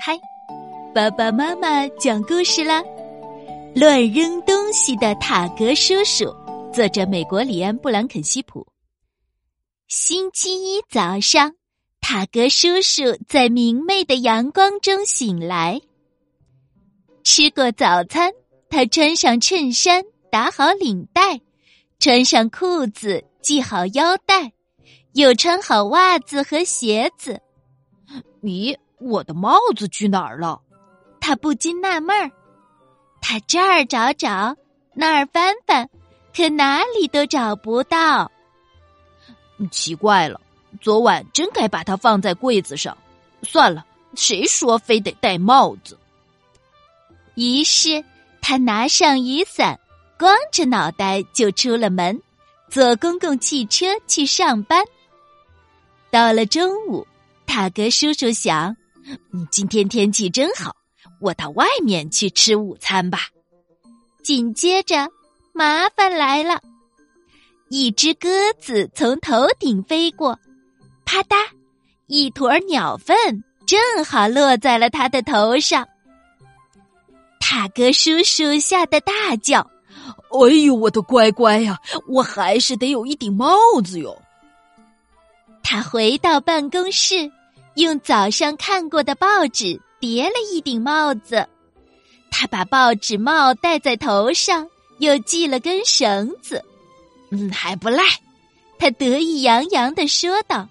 嗨，爸爸妈妈讲故事啦！乱扔东西的塔格叔叔，作者美国里安·布兰肯西普。星期一早上，塔格叔叔在明媚的阳光中醒来。吃过早餐，他穿上衬衫，打好领带，穿上裤子，系好腰带，又穿好袜子和鞋子。咦，我的帽子去哪儿了？他不禁纳闷儿。他这儿找找，那儿翻翻，可哪里都找不到。奇怪了，昨晚真该把它放在柜子上。算了，谁说非得戴帽子？于是他拿上雨伞，光着脑袋就出了门，坐公共汽车去上班。到了中午，塔格叔叔想：“今天天气真好，我到外面去吃午餐吧。”紧接着，麻烦来了，一只鸽子从头顶飞过，啪嗒，一坨鸟粪正好落在了他的头上。塔哥叔叔吓得大叫：“哎呦，我的乖乖呀！我还是得有一顶帽子哟。”他回到办公室，用早上看过的报纸叠了一顶帽子。他把报纸帽戴在头上，又系了根绳子。嗯，还不赖，他得意洋洋的说道。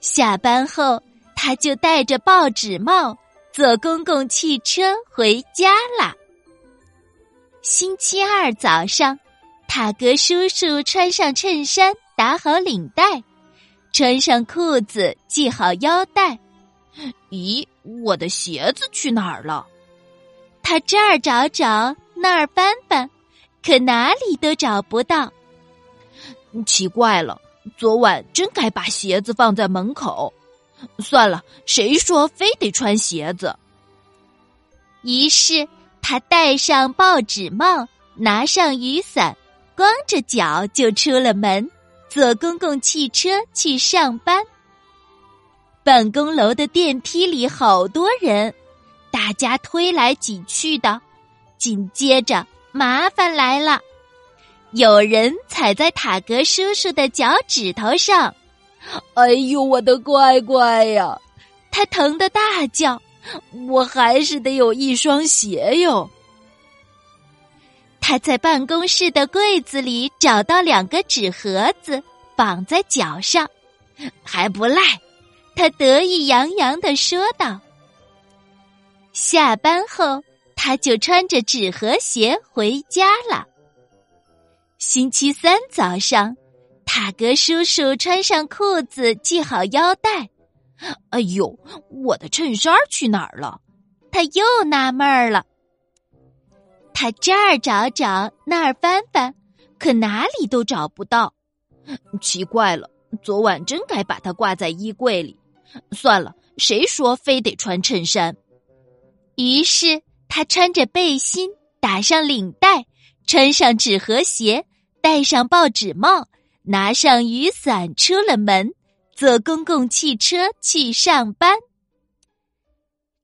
下班后，他就戴着报纸帽。坐公共汽车回家啦。星期二早上，塔格叔叔穿上衬衫，打好领带，穿上裤子，系好腰带。咦，我的鞋子去哪儿了？他这儿找找，那儿翻翻，可哪里都找不到。奇怪了，昨晚真该把鞋子放在门口。算了，谁说非得穿鞋子？于是他戴上报纸帽，拿上雨伞，光着脚就出了门，坐公共汽车去上班。办公楼的电梯里好多人，大家推来挤去的。紧接着，麻烦来了，有人踩在塔格叔叔的脚趾头上。哎呦，我的乖乖呀！他疼得大叫：“我还是得有一双鞋哟！”他在办公室的柜子里找到两个纸盒子，绑在脚上，还不赖。他得意洋洋的说道。下班后，他就穿着纸盒鞋回家了。星期三早上。塔格叔叔穿上裤子，系好腰带。哎呦，我的衬衫去哪儿了？他又纳闷儿了。他这儿找找，那儿翻翻，可哪里都找不到。奇怪了，昨晚真该把它挂在衣柜里。算了，谁说非得穿衬衫？于是他穿着背心，打上领带，穿上纸盒鞋，戴上报纸帽。拿上雨伞，出了门，坐公共汽车去上班。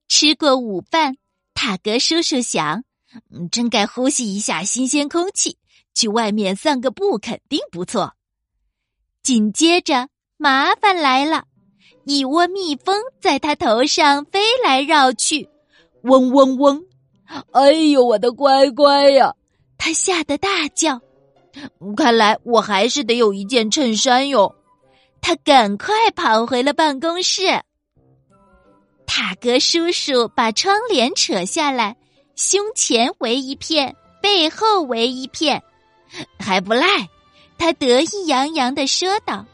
吃过午饭，塔格叔叔想：“，真该呼吸一下新鲜空气，去外面散个步肯定不错。”紧接着，麻烦来了，一窝蜜蜂在他头上飞来绕去，嗡嗡嗡！哎呦，我的乖乖呀！他吓得大叫。看来我还是得有一件衬衫哟。他赶快跑回了办公室。塔格叔叔把窗帘扯下来，胸前围一片，背后围一片，还不赖。他得意洋洋的说道。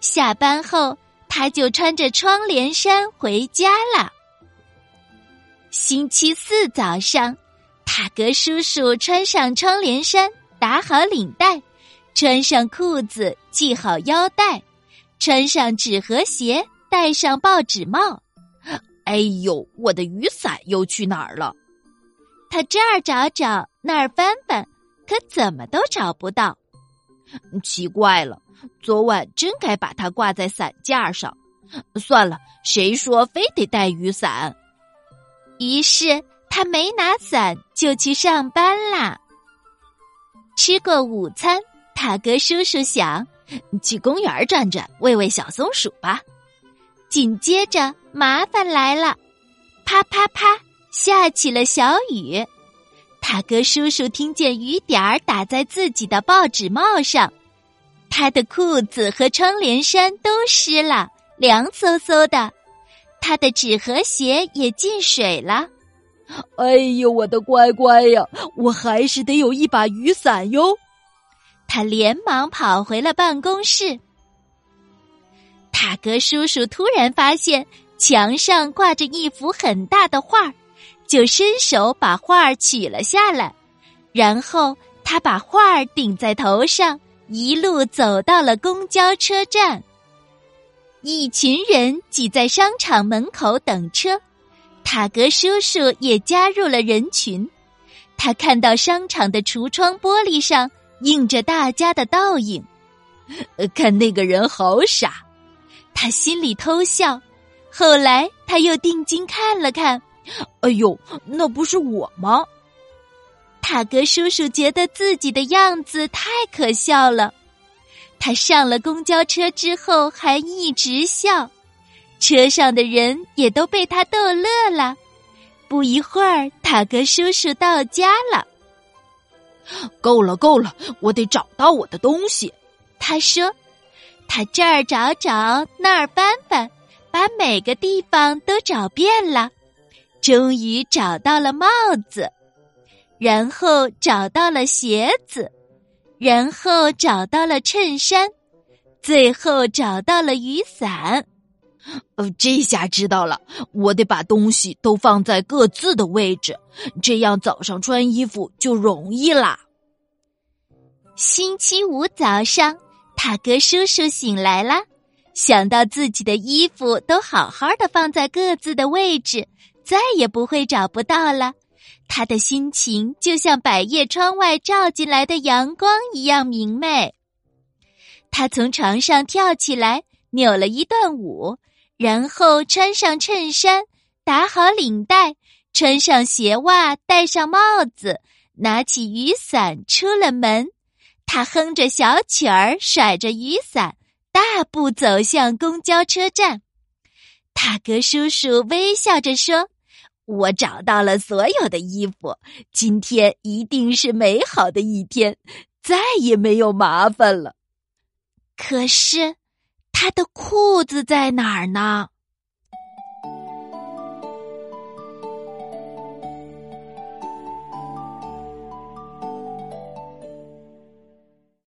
下班后，他就穿着窗帘衫回家了。星期四早上，塔格叔叔穿上窗帘衫。打好领带，穿上裤子，系好腰带，穿上纸盒鞋，戴上报纸帽。哎呦，我的雨伞又去哪儿了？他这儿找找，那儿翻翻，可怎么都找不到。奇怪了，昨晚真该把它挂在伞架上。算了，谁说非得带雨伞？于是他没拿伞就去上班啦。吃过午餐，塔格叔叔想去公园转转，喂喂小松鼠吧。紧接着，麻烦来了，啪啪啪，下起了小雨。塔格叔叔听见雨点儿打在自己的报纸帽上，他的裤子和窗帘衫都湿了，凉飕飕的。他的纸和鞋也进水了。哎呦，我的乖乖呀！我还是得有一把雨伞哟。他连忙跑回了办公室。塔格叔叔突然发现墙上挂着一幅很大的画就伸手把画儿取了下来，然后他把画儿顶在头上，一路走到了公交车站。一群人挤在商场门口等车，塔格叔叔也加入了人群。他看到商场的橱窗玻璃上映着大家的倒影，看那个人好傻，他心里偷笑。后来他又定睛看了看。哎呦，那不是我吗？塔格叔叔觉得自己的样子太可笑了。他上了公交车之后还一直笑，车上的人也都被他逗乐了。不一会儿，塔格叔叔到家了。够了，够了，我得找到我的东西。他说：“他这儿找找，那儿翻翻，把每个地方都找遍了。”终于找到了帽子，然后找到了鞋子，然后找到了衬衫，最后找到了雨伞。呃，这下知道了，我得把东西都放在各自的位置，这样早上穿衣服就容易啦。星期五早上，塔格叔叔醒来了，想到自己的衣服都好好的放在各自的位置。再也不会找不到了，他的心情就像百叶窗外照进来的阳光一样明媚。他从床上跳起来，扭了一段舞，然后穿上衬衫，打好领带，穿上鞋袜，戴上帽子，拿起雨伞出了门。他哼着小曲儿，甩着雨伞，大步走向公交车站。塔格叔叔微笑着说。我找到了所有的衣服，今天一定是美好的一天，再也没有麻烦了。可是，他的裤子在哪儿呢？